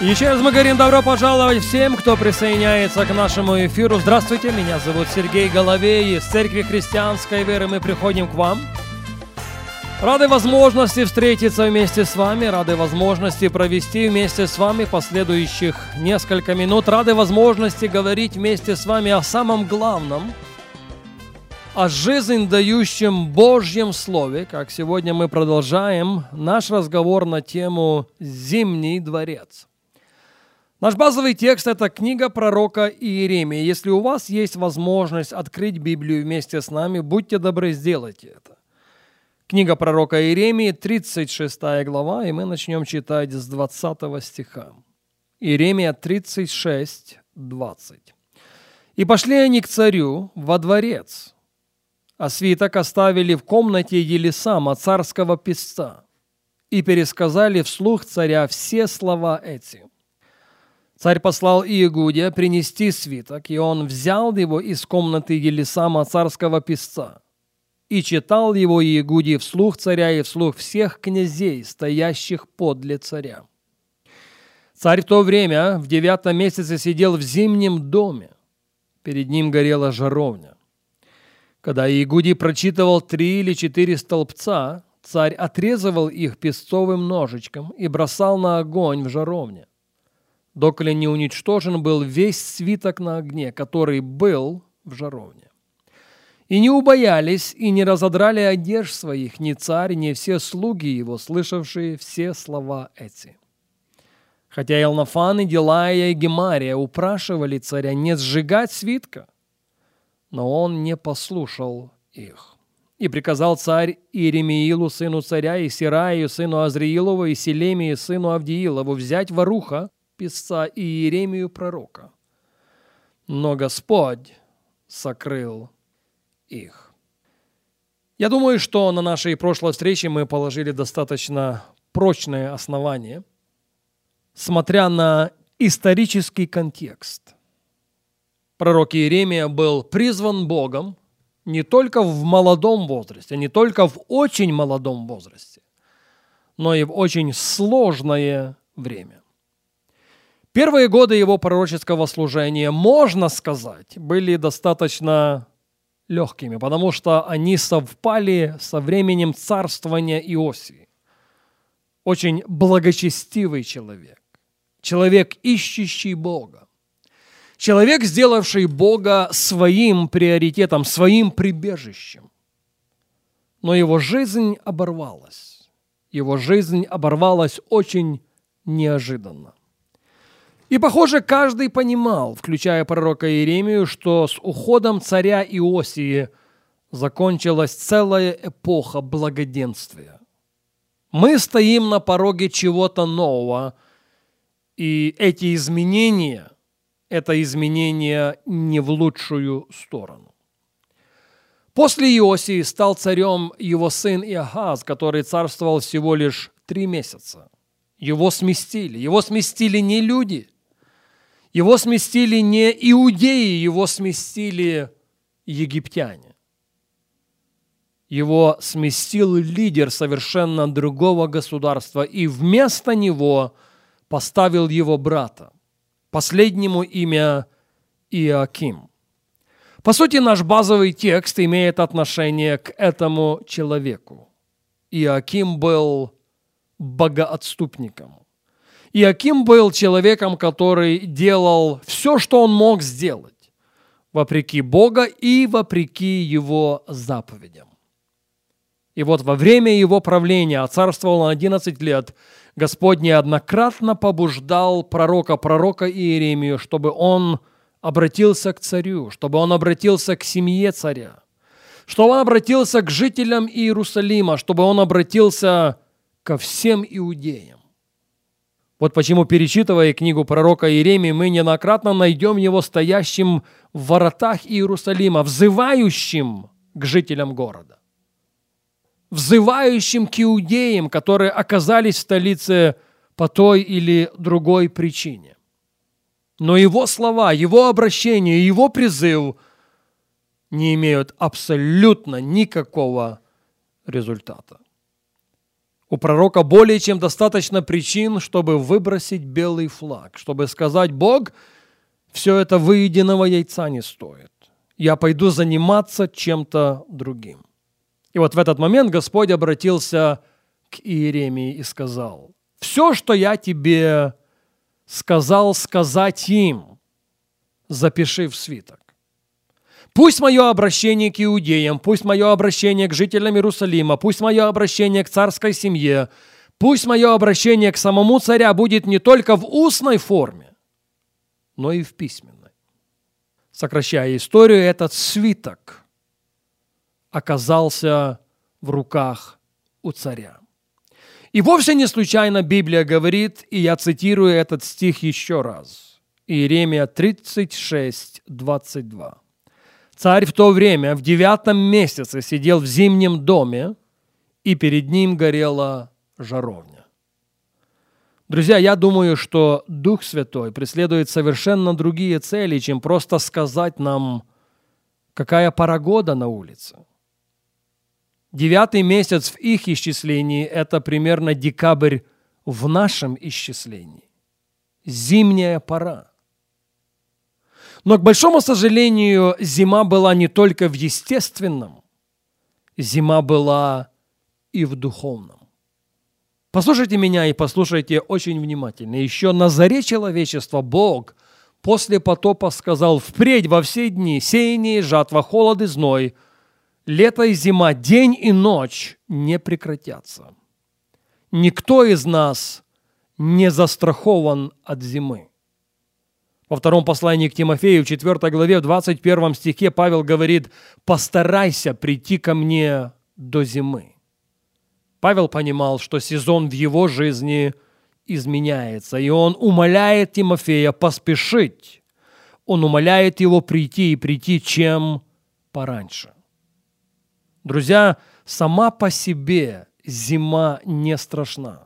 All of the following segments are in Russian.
Еще раз мы говорим добро пожаловать всем, кто присоединяется к нашему эфиру. Здравствуйте, меня зовут Сергей Головей. Из Церкви Христианской Веры мы приходим к вам. Рады возможности встретиться вместе с вами, рады возможности провести вместе с вами последующих несколько минут, рады возможности говорить вместе с вами о самом главном, о жизнь дающем Божьем Слове, как сегодня мы продолжаем наш разговор на тему «Зимний дворец». Наш базовый текст – это книга пророка Иеремии. Если у вас есть возможность открыть Библию вместе с нами, будьте добры, сделайте это. Книга пророка Иеремии, 36 глава, и мы начнем читать с 20 стиха. Иеремия 36, 20. «И пошли они к царю во дворец, а свиток оставили в комнате Елисама, царского писца, и пересказали вслух царя все слова эти». Царь послал Иегудия принести свиток, и он взял его из комнаты Елисама, царского писца, и читал его Иегудий вслух царя и вслух всех князей, стоящих подле царя. Царь в то время в девятом месяце сидел в зимнем доме. Перед ним горела жаровня. Когда Иегудий прочитывал три или четыре столбца, царь отрезывал их песцовым ножичком и бросал на огонь в жаровне доколе не уничтожен был весь свиток на огне, который был в жаровне. И не убоялись, и не разодрали одежд своих ни царь, ни все слуги его, слышавшие все слова эти. Хотя Елнафан и Делая и Гемария упрашивали царя не сжигать свитка, но он не послушал их. И приказал царь Иеремиилу, сыну царя, и Сираию, сыну Азриилову, и Селемии, сыну Авдиилову, взять воруха, писца и Иеремию пророка. Но Господь сокрыл их. Я думаю, что на нашей прошлой встрече мы положили достаточно прочное основание, смотря на исторический контекст. Пророк Иеремия был призван Богом не только в молодом возрасте, не только в очень молодом возрасте, но и в очень сложное время. Первые годы его пророческого служения, можно сказать, были достаточно легкими, потому что они совпали со временем царствования Иосии. Очень благочестивый человек, человек, ищущий Бога, человек, сделавший Бога своим приоритетом, своим прибежищем. Но его жизнь оборвалась. Его жизнь оборвалась очень неожиданно. И, похоже, каждый понимал, включая пророка Иеремию, что с уходом царя Иосии закончилась целая эпоха благоденствия. Мы стоим на пороге чего-то нового, и эти изменения – это изменения не в лучшую сторону. После Иосии стал царем его сын Иохаз, который царствовал всего лишь три месяца. Его сместили. Его сместили не люди – его сместили не иудеи, его сместили египтяне. Его сместил лидер совершенно другого государства и вместо него поставил его брата. Последнему имя Иоаким. По сути, наш базовый текст имеет отношение к этому человеку. Иоаким был богоотступником. Иаким был человеком, который делал все, что он мог сделать, вопреки Бога и вопреки его заповедям. И вот во время его правления, а царствовал он 11 лет, Господь неоднократно побуждал пророка, пророка Иеремию, чтобы он обратился к царю, чтобы он обратился к семье царя, чтобы он обратился к жителям Иерусалима, чтобы он обратился ко всем иудеям. Вот почему, перечитывая книгу пророка Иеремии, мы неоднократно найдем его стоящим в воротах Иерусалима, взывающим к жителям города. взывающим к иудеям, которые оказались в столице по той или другой причине. Но его слова, его обращение, его призыв не имеют абсолютно никакого результата. У пророка более чем достаточно причин, чтобы выбросить белый флаг, чтобы сказать, Бог, все это выеденного яйца не стоит. Я пойду заниматься чем-то другим. И вот в этот момент Господь обратился к Иеремии и сказал, «Все, что я тебе сказал сказать им, запиши в свиток. Пусть мое обращение к иудеям, пусть мое обращение к жителям Иерусалима, пусть мое обращение к царской семье, пусть мое обращение к самому царя будет не только в устной форме, но и в письменной. Сокращая историю, этот свиток оказался в руках у царя. И вовсе не случайно Библия говорит, и я цитирую этот стих еще раз. Иеремия 36, 22. Царь в то время, в девятом месяце, сидел в зимнем доме, и перед ним горела жаровня. Друзья, я думаю, что Дух Святой преследует совершенно другие цели, чем просто сказать нам, какая пора года на улице. Девятый месяц в их исчислении – это примерно декабрь в нашем исчислении. Зимняя пора – но, к большому сожалению, зима была не только в естественном, зима была и в духовном. Послушайте меня и послушайте очень внимательно. Еще на заре человечества Бог после потопа сказал «Впредь во все дни сеяние, жатва, холод и зной, лето и зима, день и ночь не прекратятся. Никто из нас не застрахован от зимы. Во втором послании к Тимофею, в 4 главе, в 21 стихе Павел говорит, «Постарайся прийти ко мне до зимы». Павел понимал, что сезон в его жизни изменяется, и он умоляет Тимофея поспешить. Он умоляет его прийти и прийти чем пораньше. Друзья, сама по себе зима не страшна.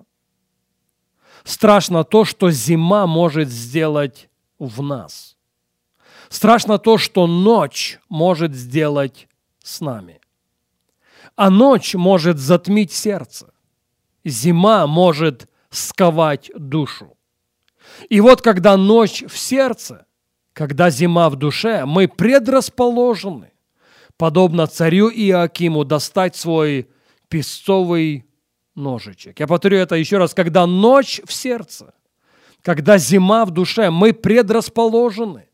Страшно то, что зима может сделать в нас. Страшно то, что ночь может сделать с нами. А ночь может затмить сердце. Зима может сковать душу. И вот когда ночь в сердце, когда зима в душе, мы предрасположены, подобно царю Иоакиму, достать свой песцовый ножичек. Я повторю это еще раз. Когда ночь в сердце – когда зима в душе, мы предрасположены.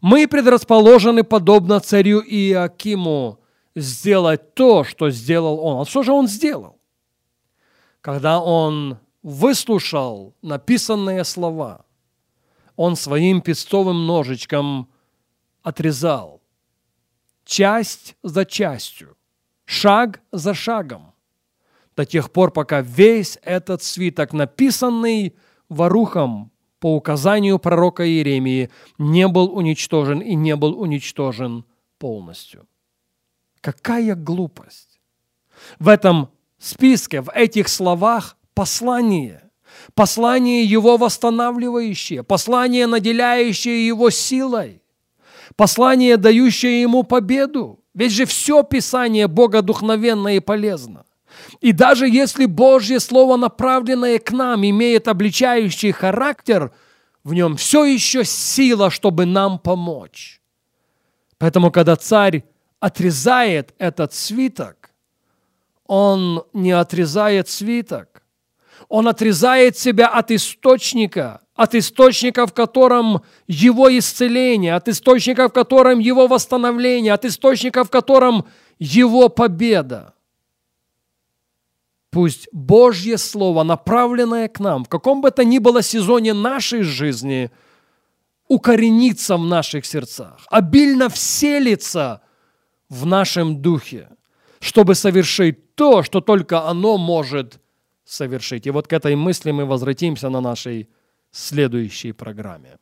Мы предрасположены, подобно царю Иакиму, сделать то, что сделал он. А что же он сделал? Когда он выслушал написанные слова, он своим пестовым ножичком отрезал часть за частью, шаг за шагом, до тех пор, пока весь этот свиток, написанный Варухом по указанию пророка Иеремии не был уничтожен и не был уничтожен полностью. Какая глупость! В этом списке, в этих словах послание. Послание его восстанавливающее, послание, наделяющее его силой, послание, дающее ему победу. Ведь же все Писание богодухновенно и полезно. И даже если Божье Слово, направленное к нам, имеет обличающий характер, в нем все еще сила, чтобы нам помочь. Поэтому, когда царь отрезает этот свиток, он не отрезает свиток, он отрезает себя от источника, от источника, в котором его исцеление, от источника, в котором его восстановление, от источника, в котором его победа. Пусть Божье Слово, направленное к нам, в каком бы то ни было сезоне нашей жизни, укоренится в наших сердцах, обильно вселится в нашем духе, чтобы совершить то, что только оно может совершить. И вот к этой мысли мы возвратимся на нашей следующей программе.